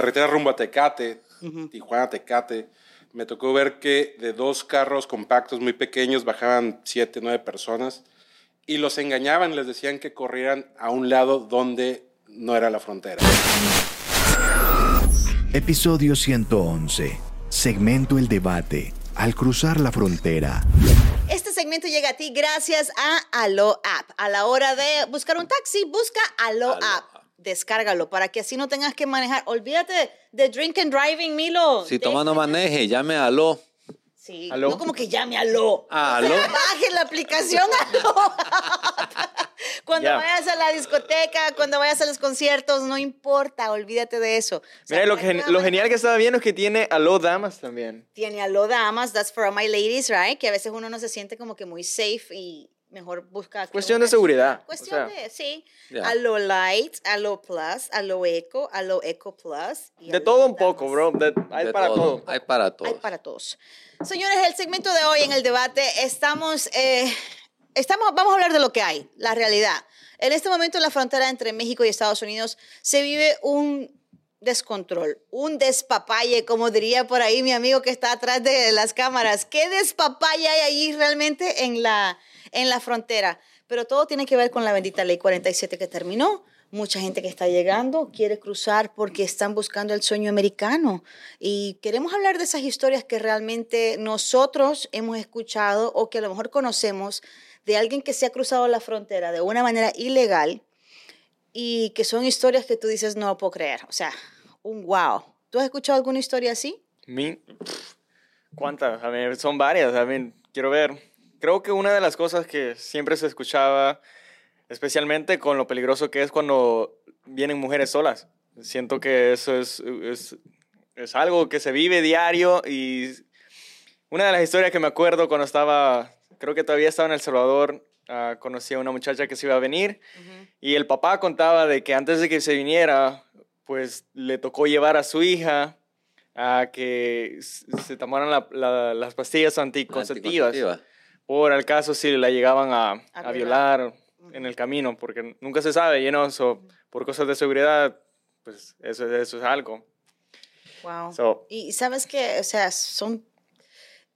carretera rumbo a Tecate, Tijuana, Tecate, me tocó ver que de dos carros compactos muy pequeños bajaban siete, nueve personas y los engañaban, les decían que corrieran a un lado donde no era la frontera. Episodio 111. Segmento El Debate. Al cruzar la frontera. Este segmento llega a ti gracias a Allo App. A la hora de buscar un taxi, busca Allo, App. Descárgalo para que así no tengas que manejar. Olvídate de drink and driving, Milo. Si toma no maneje, llame a Aló. Sí, ¿Aló? no como que llame Aló. Ah, O sea, ¿aló? baje la aplicación Aló. Cuando Ya. vayas a la discoteca, cuando vayas a los conciertos, no importa, olvídate de eso. O sea, Mira, lo, gen- lo genial que estaba viendo es que tiene Aló Damas también. tiene Aló Damas, that's for all my ladies, right? Que a veces uno no se siente como que muy safe y mejor busca... Cuestión de seguridad, o Cuestión sea. de, sí. Ya. Aló Light, Aló Plus, Aló Eco, Aló Eco Plus. y De todo un poco, bro. De- hay De para todo. Hay para todo. Hay para todos. Señores, el segmento de hoy en el debate estamos, eh, estamos, vamos a hablar de lo que hay, la realidad. En este momento en la frontera entre México y Estados Unidos se vive un descontrol, un despapalle, como diría por ahí mi amigo que está atrás de las cámaras. ¿Qué despapalle hay allí realmente en la, en la frontera? Pero todo tiene que ver con la bendita ley 47 que terminó. Mucha gente que está llegando quiere cruzar porque están buscando el sueño americano. Y queremos hablar de esas historias que realmente nosotros hemos escuchado o que a lo mejor conocemos de alguien que se ha cruzado la frontera de una manera ilegal y que son historias que tú dices, no puedo creer. O sea, un wow. ¿Tú has escuchado alguna historia así? Mi- ¿Cuántas? A son varias. A quiero ver. Creo que una de las cosas que siempre se escuchaba, especialmente con lo peligroso que es cuando vienen mujeres solas. Siento que eso es, es, es algo que se vive diario y una de las historias que me acuerdo cuando estaba, creo que todavía estaba en El Salvador, ah, conocí a una muchacha que se iba a venir y el papá contaba de que antes de que se viniera, pues le tocó llevar a su hija a que se tomaran la- la- las pastillas anticonceptivas Anticonceptiva. Por el caso si la llegaban a, A a violar. en el camino, porque nunca se sabe, you know, so, por cosas de seguridad, pues eso, eso es algo. Wow. So, Y sabes que, o sea, son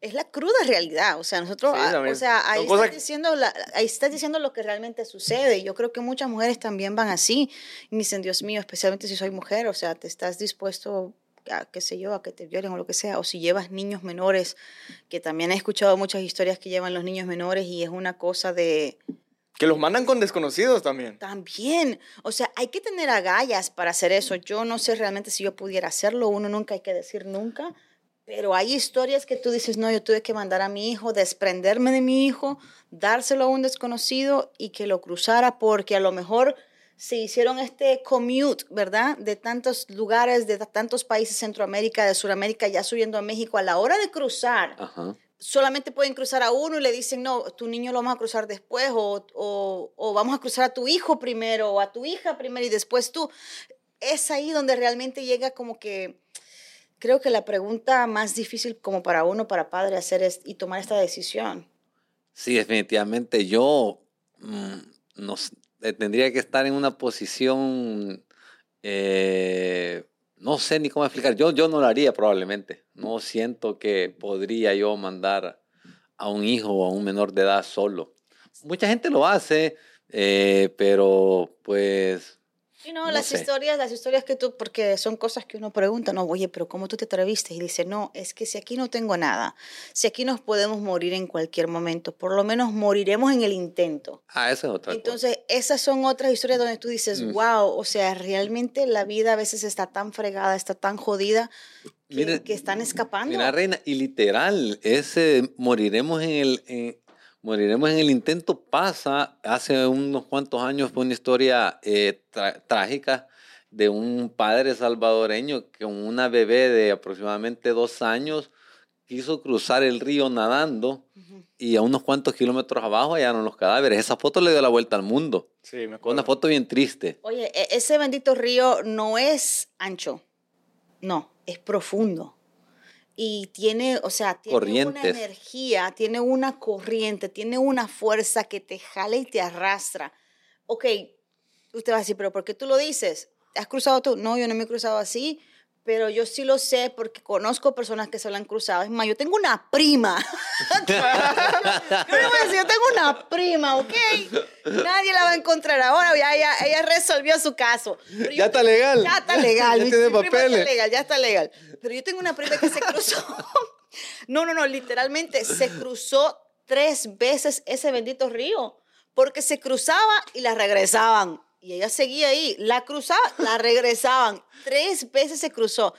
es la cruda realidad, o sea, nosotros, Sí, ah, o sea, ahí estás, diciendo la- ahí estás diciendo lo que realmente sucede. Yo creo que muchas mujeres también van así y dicen, Dios mío, especialmente si soy mujer, o sea, te estás dispuesto a, qué sé yo, a que te violen o lo que sea, o si llevas niños menores, que también he escuchado muchas historias que llevan los niños menores y es una cosa de, que los mandan con desconocidos también. también, o sea, hay que tener agallas para hacer eso. Yo no sé realmente si yo pudiera hacerlo, uno nunca hay que decir nunca, pero hay historias que tú dices, no, yo tuve que mandar a mi hijo, desprenderme de mi hijo, dárselo a un desconocido y que lo cruzara porque a lo mejor se hicieron este commute, ¿verdad? De tantos lugares, de tantos países, Centroamérica, de Sudamérica, ya subiendo a México, a la hora de cruzar, Ajá. solamente pueden cruzar a uno y le dicen, no, tu niño lo vamos a cruzar después, o, o, o vamos a cruzar a tu hijo primero, o a tu hija primero y después tú. Es ahí donde realmente llega como que, creo que la pregunta más difícil como para uno, para padre, hacer es y tomar esta decisión. Sí, definitivamente yo mm, no tendría que estar en una posición, eh, no sé ni cómo explicar, yo, yo no lo haría probablemente, no siento que podría yo mandar a un hijo o a un menor de edad solo. Mucha gente lo hace, eh, pero pues Y no, No las sé. historias, las historias que tú, porque son cosas que uno pregunta, no, oye, pero ¿cómo tú te atreviste? Y dice, no, es que si aquí no tengo nada, si aquí nos podemos morir en cualquier momento, por lo menos moriremos en el intento. Ah, eso es otra cosa. Entonces, esas son otras historias donde tú dices, Mm. wow, o sea, realmente la vida a veces está tan fregada, está tan jodida, que, Mire, que están escapando. Mira, Reina, y literal, ese moriremos en el, en- moriremos en el intento pasa. Hace unos cuantos años fue una historia eh, trágica de un padre salvadoreño que con una bebé de aproximadamente dos años quiso cruzar el río nadando Ujú. y a unos cuantos kilómetros abajo hallaron los cadáveres. Esa foto le dio la vuelta al mundo. Sí, me acuerdo. una foto bien triste. Oye, e- ese bendito río no es ancho, no, es profundo. Y tiene, o sea, tiene una energía, tiene una corriente, tiene una fuerza que te jala y te arrastra. Ok, usted va a decir, pero ¿por qué tú lo dices? ¿Te has cruzado tú? No, yo no me he cruzado así, pero yo sí lo sé porque conozco personas que se lo han cruzado. Es más, yo tengo una prima. yo, le voy a decir, yo tengo una prima, ¿ok? Nadie la va a encontrar ahora, ya ella, ella resolvió su caso. Yo Ya está legal. Ya está legal. Ya tiene papeles. Está legal, ya está legal. Pero yo tengo una prima que se cruzó. No, no, no, literalmente se cruzó tres veces ese bendito río, porque se cruzaba y la regresaban. Y ella seguía ahí, la cruzaba, la regresaban. Tres veces se cruzó.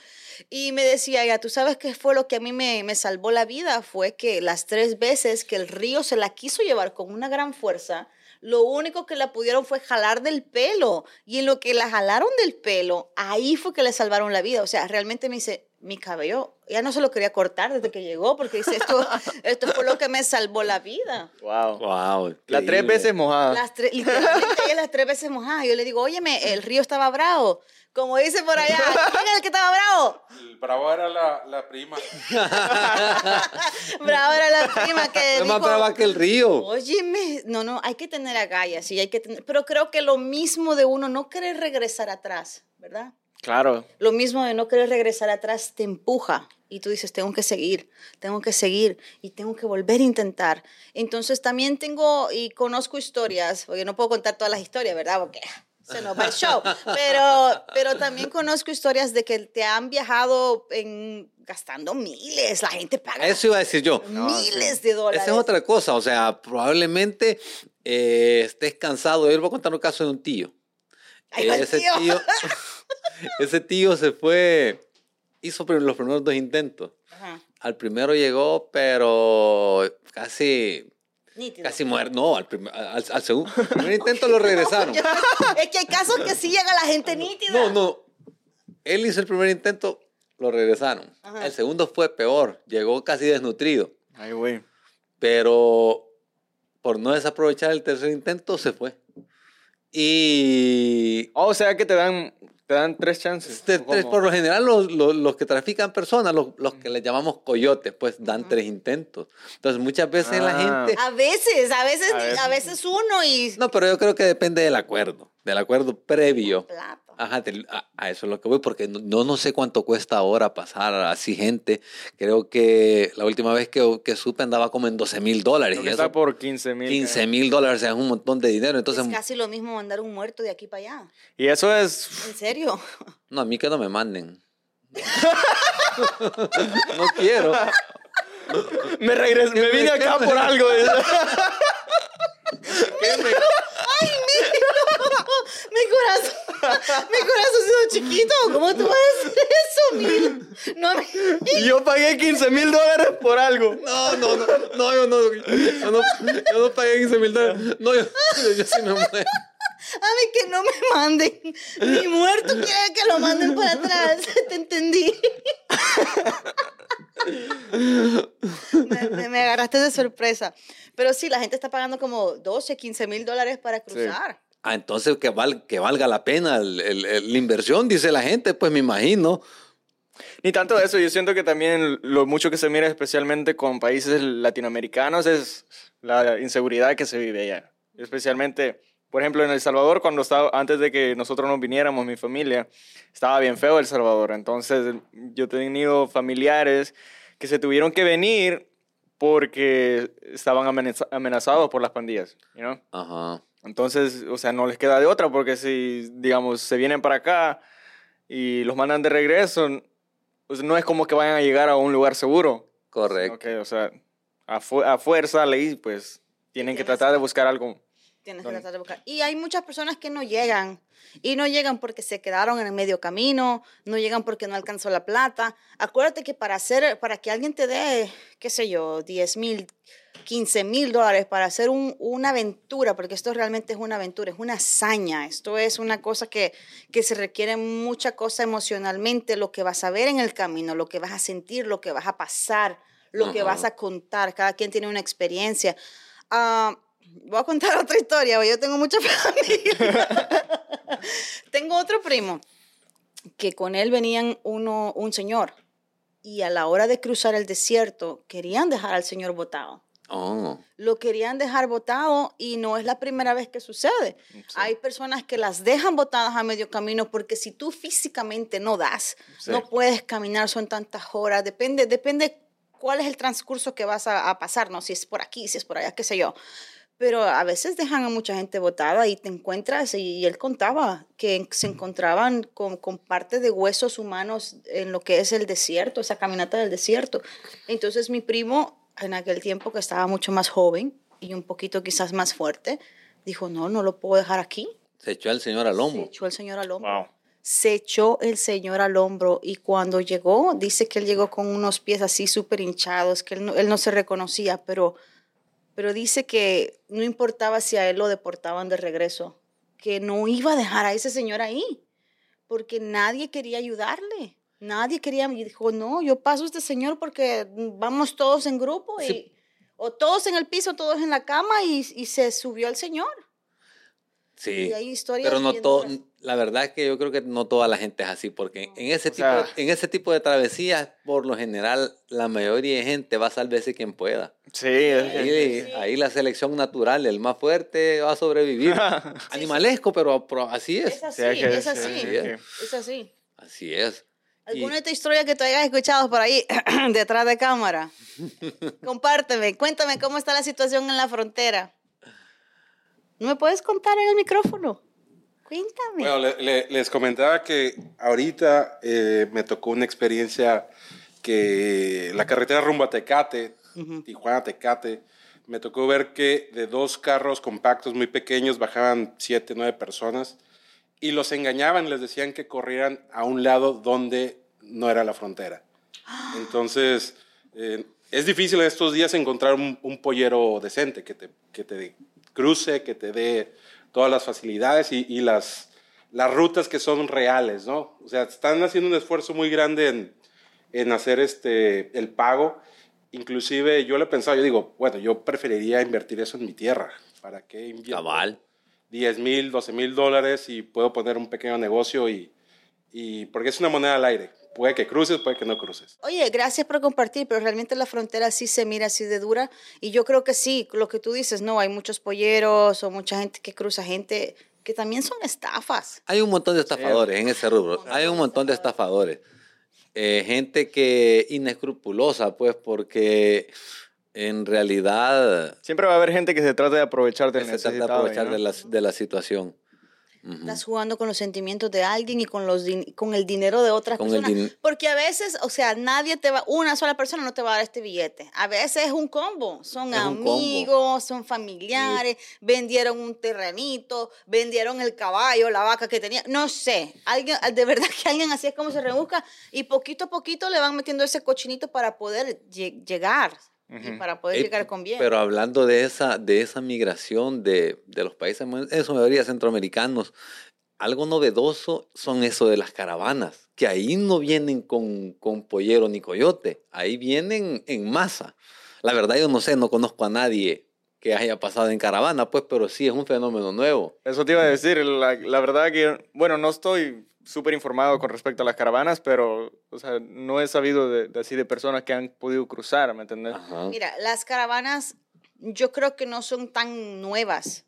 Y me decía ella, ¿tú sabes qué fue lo que a mí me, me salvó la vida? Fue que las tres veces que el río se la quiso llevar con una gran fuerza, lo único que la pudieron fue jalar del pelo. Y en lo que la jalaron del pelo, ahí fue que le salvaron la vida. O sea, realmente me dice, mi cabello, ya no se lo quería cortar desde que llegó, porque dice, esto, esto fue lo que me salvó la vida. Wow. Wow. La tres veces mojada. Las tres, literalmente las tres veces mojada. Yo le digo, óyeme, el río estaba bravo. Como dice por allá, ¿quién es el que estaba bravo? El bravo era la, la prima. Bravo era la prima que Es más brava que el río. Óyeme, no, no, hay que tener agallas, sí, hay que tener, pero creo que lo mismo de uno no querer regresar atrás, ¿verdad? Claro. Lo mismo de no querer regresar atrás te empuja y tú dices, tengo que seguir, tengo que seguir y tengo que volver a intentar. Entonces también tengo y conozco historias, porque no puedo contar todas las historias, ¿verdad? Porque se nos va el show, pero, pero también conozco historias de que te han viajado en, gastando miles, la gente paga Eso iba a decir yo. miles de dólares. Esa es otra cosa, o sea, probablemente eh, estés cansado. Yo les voy a contar un caso de un tío. Va el ese tío. tío, ese tío se fue, hizo los primeros dos intentos. Ajá, Al primero llegó, pero casi, nítido. casi muerto. No, al, prim- al, al segundo al primer intento lo regresaron. es que hay casos que sí llega la gente nítida. No, no. Él hizo el primer intento, lo regresaron. Ajá. El segundo fue peor, llegó casi desnutrido. Ay, güey. pero por no desaprovechar el tercer intento se fue. Y Oh, o sea que te dan, te dan tres chances. te- ¿o tres- por lo general los, los- los que trafican personas, los, los que les llamamos coyotes, pues dan tres intentos. Entonces muchas veces la Ah. gente... A veces, a veces, A veces. a veces uno y No, pero yo creo que depende del acuerdo, del acuerdo previo. Plata. Ajá, del- a, a eso es lo que voy, porque no, no, no sé cuánto cuesta ahora pasar así gente. Creo que la última vez que, que supe andaba como en 12 mil dólares. Y que eso, está por 15 mil. 15 mil dólares, o sea, es un montón de dinero. Entonces, es casi lo mismo mandar un muerto de aquí para allá. Y eso es. ¿En serio? no, a mí que no me manden. no quiero. Me regresé, me vine acá por algo. mi corazón, mi corazoncito chiquito, ¿cómo tú vas a hacer eso, Mil? No, yo pagué 15 mil dólares por algo. No, no, no, no, yo no, yo no, yo no pagué 15 mil dólares. No, yo, yo, yo sí me muero. a mí que no me manden. Mi muerto quiere que lo manden para atrás. Te entendí. me, me- me agarraste de sorpresa. Pero sí, la gente está pagando como 12, 15 mil dólares para cruzar. Ah, entonces que, val- que valga la pena el- el- el- la inversión, dice la gente, pues me imagino. Ni tanto eso, yo siento que también lo mucho que se mira especialmente con países latinoamericanos es la inseguridad que se vive allá. Especialmente, por ejemplo, en El Salvador, cuando estaba, antes de que nosotros nos viniéramos, mi familia, estaba bien feo El Salvador. Entonces, yo he tenido familiares que se tuvieron que venir porque estaban amenaza- amenazados por las pandillas, you know? Ajá. Entonces, o sea, no les queda de otra porque si, digamos, se vienen para acá y los mandan de regreso, pues no es como que vayan a llegar a un lugar seguro. Correcto. O sea, a, fu- a fuerza, ley, pues tienen que tratar de buscar algo. Tienes que tratar de buscar. Y hay muchas personas que no llegan. Y no llegan porque se quedaron en el medio camino, no llegan porque no alcanzó la plata. Acuérdate que para hacer, para que alguien te dé, qué sé yo, 10 mil, 15 mil dólares para hacer un- una aventura, porque esto realmente es una aventura, es una hazaña, esto es una cosa que, que se requiere mucha cosa emocionalmente, lo que vas a ver en el camino, lo que vas a sentir, lo que vas a pasar, lo que vas a contar, cada quien tiene una experiencia. Ah, voy a contar otra historia, yo tengo mucha familia. tengo otro primo que con él venían uno, un señor y a la hora de cruzar el desierto querían dejar al señor botado. Oh. Lo querían dejar botado y no es la primera vez que sucede. Hay personas que las dejan botadas a medio camino porque si tú físicamente no das, Sí. no puedes caminar, son tantas horas, depende, depende cuál es el transcurso que vas a, a pasar, ¿no? Si es por aquí, si es por allá, qué sé yo. Pero a veces dejan a mucha gente botada y te encuentras, y, y él contaba que se encontraban con, con parte de huesos humanos en lo que es el desierto, esa caminata del desierto. Entonces mi primo, en aquel tiempo que estaba mucho más joven y un poquito quizás más fuerte, dijo, no, no lo puedo dejar aquí. Se echó al señor al Se hombro. echó el señor al hombro Wow. se echó el señor al hombro y cuando llegó, dice que él llegó con unos pies así súper hinchados, que él no, él no se reconocía, pero, pero dice que no importaba si a él lo deportaban de regreso, que no iba a dejar a ese señor ahí, porque nadie quería ayudarle. Nadie quería, y dijo, no, yo paso a este señor porque vamos todos en grupo y, Sí. o todos en el piso, todos en la cama y, y se subió el señor. Sí. Y hay historias Pero no todo. La verdad es que yo creo que no toda la gente es así, porque en ese, O tipo, sea- en ese tipo de travesías, por lo general, la mayoría de gente va a salvarse quien pueda. Sí, es- Ahí, ahí la selección natural, el más fuerte va a sobrevivir. Animalesco, pero, pero así es. Es así, es así, sí, es. es así. Así es. ¿Alguna Y- otra historia que tú hayas escuchado por ahí detrás de cámara? Compárteme, cuéntame cómo está la situación en la frontera. ¿No me puedes contar en el micrófono? Cuéntame. Bueno, le- le- les comentaba que ahorita eh, me tocó una experiencia que la carretera rumbo a Tecate, Tijuana Tecate, me tocó ver que de dos carros compactos muy pequeños bajaban siete, nueve personas y los engañaban, les decían que corrieran a un lado donde no era la frontera. Entonces, eh, es difícil en estos días encontrar un, un pollero decente que te, que te cruce, que te dé todas las facilidades y, y las, las rutas que son reales, ¿no? O sea, están haciendo un esfuerzo muy grande en, en hacer este, el pago. Inclusive yo le he pensado, yo digo, bueno, yo preferiría invertir eso en mi tierra. ¿Para qué invierto? Cabal. 10 mil, 12 mil dólares y puedo poner un pequeño negocio y, y porque es una moneda al aire. Puede que cruces, puede que no cruces. Oye, gracias por compartir, pero realmente la frontera sí se mira así de dura y yo creo que sí, lo que tú dices, no, hay muchos polleros o mucha gente que cruza, gente que también son estafas. Hay un montón de estafadores en ese rubro. Hay un montón de estafadores. Eh, gente que inescrupulosa, pues, porque en realidad Siempre va a haber gente que se trata de aprovechar del se trata de necesitado. aprovechar ¿no? de la, de la situación. Ujú. Estás jugando con los sentimientos de alguien y con, los con el dinero de otras Con personas. Porque a veces, o sea, nadie te va, una sola persona no te va a dar este billete. A veces es un combo. Son Es un combo. amigos, son familiares, vendieron un terrenito, vendieron el caballo, la vaca que tenía. No sé. Alguien, de verdad que alguien así es como se rebusca. Y poquito a poquito le van metiendo ese cochinito para poder lle- llegar. Y para poder Eh, llegar con bien. Pero hablando de esa, de esa migración de, de los países, en su mayoría centroamericanos, algo novedoso son eso de las caravanas, que ahí no vienen con, con pollero ni coyote, ahí vienen en masa. La verdad yo no sé, no conozco a nadie que haya pasado en caravana, pues, pero sí es un fenómeno nuevo. Eso te iba a decir, la, la verdad que, bueno, no estoy súper informado con respecto a las caravanas, pero, o sea, no he sabido de, de así de personas que han podido cruzar, ¿me entiendes? Ajá. Mira, las caravanas yo creo que no son tan nuevas.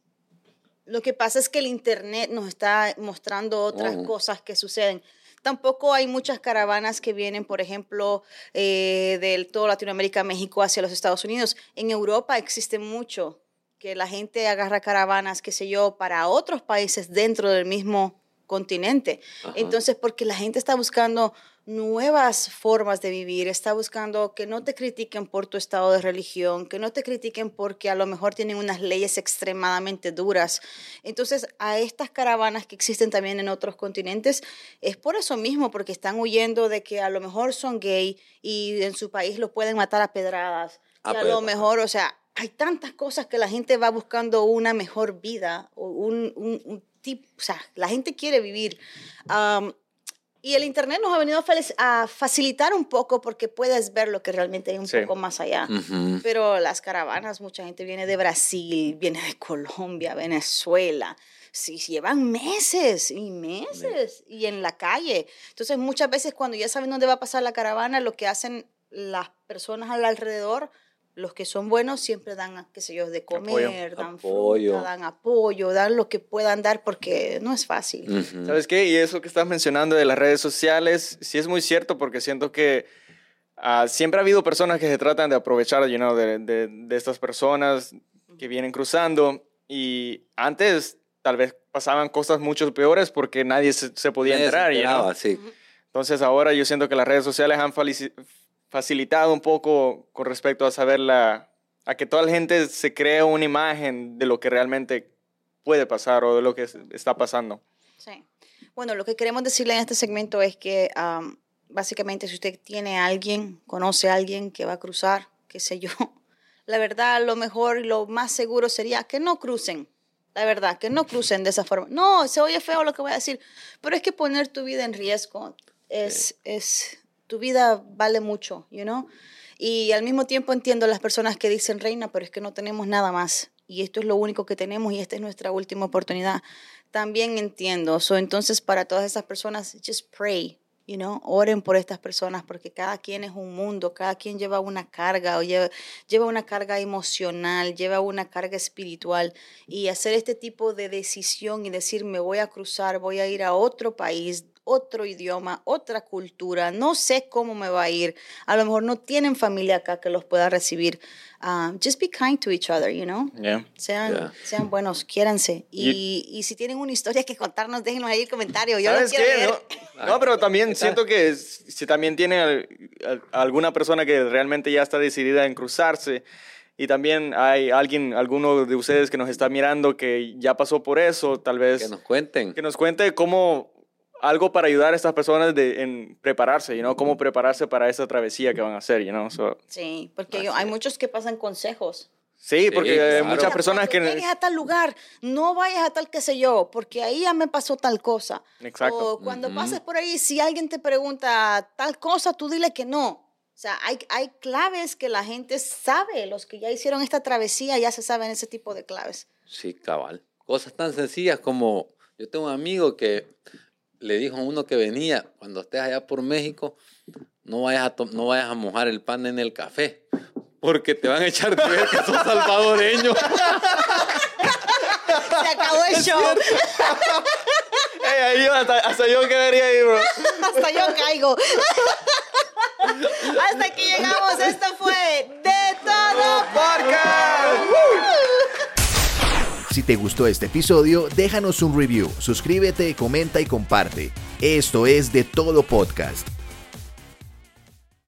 Lo que pasa es que el Internet nos está mostrando otras Oh. cosas que suceden. Tampoco hay muchas caravanas que vienen, por ejemplo, eh, de toda Latinoamérica, México, hacia los Estados Unidos. En Europa existe mucho que la gente agarra caravanas, qué sé yo, para otros países dentro del mismo continente. Ajá. Entonces, porque la gente está buscando nuevas formas de vivir, está buscando que no te critiquen por tu estado de religión, que no te critiquen porque a lo mejor tienen unas leyes extremadamente duras. Entonces, a estas caravanas que existen también en otros continentes, es por eso mismo, porque están huyendo de que a lo mejor son gay y en su país los pueden matar a pedradas. Ah, y a lo mejor, o sea, hay tantas cosas que la gente va buscando una mejor vida, un, un tipo, o sea, la gente quiere vivir. Am, y el Internet nos ha venido a, facilitar un poco porque puedes ver lo que realmente hay un Sí. poco más allá. Ujú. Pero las caravanas, mucha gente viene de Brasil, viene de Colombia, Venezuela. Sí, llevan meses y meses y en la calle. Entonces, muchas veces cuando ya saben dónde va a pasar la caravana, lo que hacen las personas al alrededor, Los que son buenos siempre dan, qué sé yo, de comer, dan Apoyo. fruta, dan apoyo, dan lo que puedan dar porque no es fácil. Ujú. ¿Sabes qué? Y eso que estás mencionando de las redes sociales, sí es muy cierto porque siento que ah, siempre ha habido personas que se tratan de aprovechar you know, de, de- de estas personas que vienen cruzando y antes tal vez pasaban cosas mucho peores porque nadie se, se podía Nadie se entrar. you know. enteraba, sí. Entonces ahora yo siento que las redes sociales han facilitado un poco con respecto a saber la, a que toda la gente se cree una imagen de lo que realmente puede pasar o de lo que es- está pasando. Sí. Bueno, lo que queremos decirle en este segmento es que am, básicamente si usted tiene a alguien, conoce a alguien que va a cruzar, qué sé yo, la verdad lo mejor y lo más seguro sería que no crucen. La verdad, que no crucen de esa forma. No, se oye feo lo que voy a decir, pero es que poner tu vida en riesgo es, es tu vida vale mucho, you know? Y al mismo tiempo entiendo las personas que dicen, Reina, pero es que no tenemos nada más. Y esto es lo único que tenemos y esta es nuestra última oportunidad. También entiendo. So, entonces, para todas esas personas, just pray, you know? Oren por estas personas porque cada quien es un mundo, cada quien lleva una carga o lleva, lleva una carga emocional, lleva una carga espiritual. Y hacer este tipo de decisión y decir, me voy a cruzar, voy a ir a otro país, otro idioma, otra cultura, no sé cómo me va a ir. A lo mejor no tienen familia acá que los pueda recibir. Ah, just be kind to each other, you know? Sean, Yeah. sean buenos, quiéranse. Y, y si tienen una historia que contarnos, déjenos ahí el comentario. Yo ¿Sabes quiero qué? leer. No, no, pero también siento que si también tiene al- al- alguna persona que realmente ya está decidida en cruzarse y también hay alguien, alguno de ustedes que nos está mirando que ya pasó por eso, tal vez Que nos cuenten. que nos cuente cómo algo para ayudar a estas personas de, en prepararse, you know, cómo prepararse para esa travesía que van a hacer, you know. So, Sí, porque yo- hay muchos que pasan consejos. sí, porque hay claro. muchas Mira, personas cuando que... llegues a tal lugar, no vayas a tal qué sé yo, porque ahí ya me pasó tal cosa. Exacto. O cuando pases por ahí, si alguien te pregunta tal cosa, tú dile que no. O sea, hay, hay claves que la gente sabe, los que ya hicieron esta travesía ya se saben ese tipo de claves. Sí, cabal. Cosas tan sencillas como yo tengo un amigo que le dijo a uno que venía, cuando estés allá por México, no vayas a, no vayas a mojar el pan en el café, porque te van a echar de ver que sos salvadoreño. Se acabó el show. Ey, ahí yo- hasta, hasta yo quedaría ahí, bro. Hasta yo caigo. Hasta aquí llegamos. Esto fue De Todo Podcast. Si te gustó este episodio, déjanos un review, suscríbete, comenta y comparte. Esto es De Todo Podcast.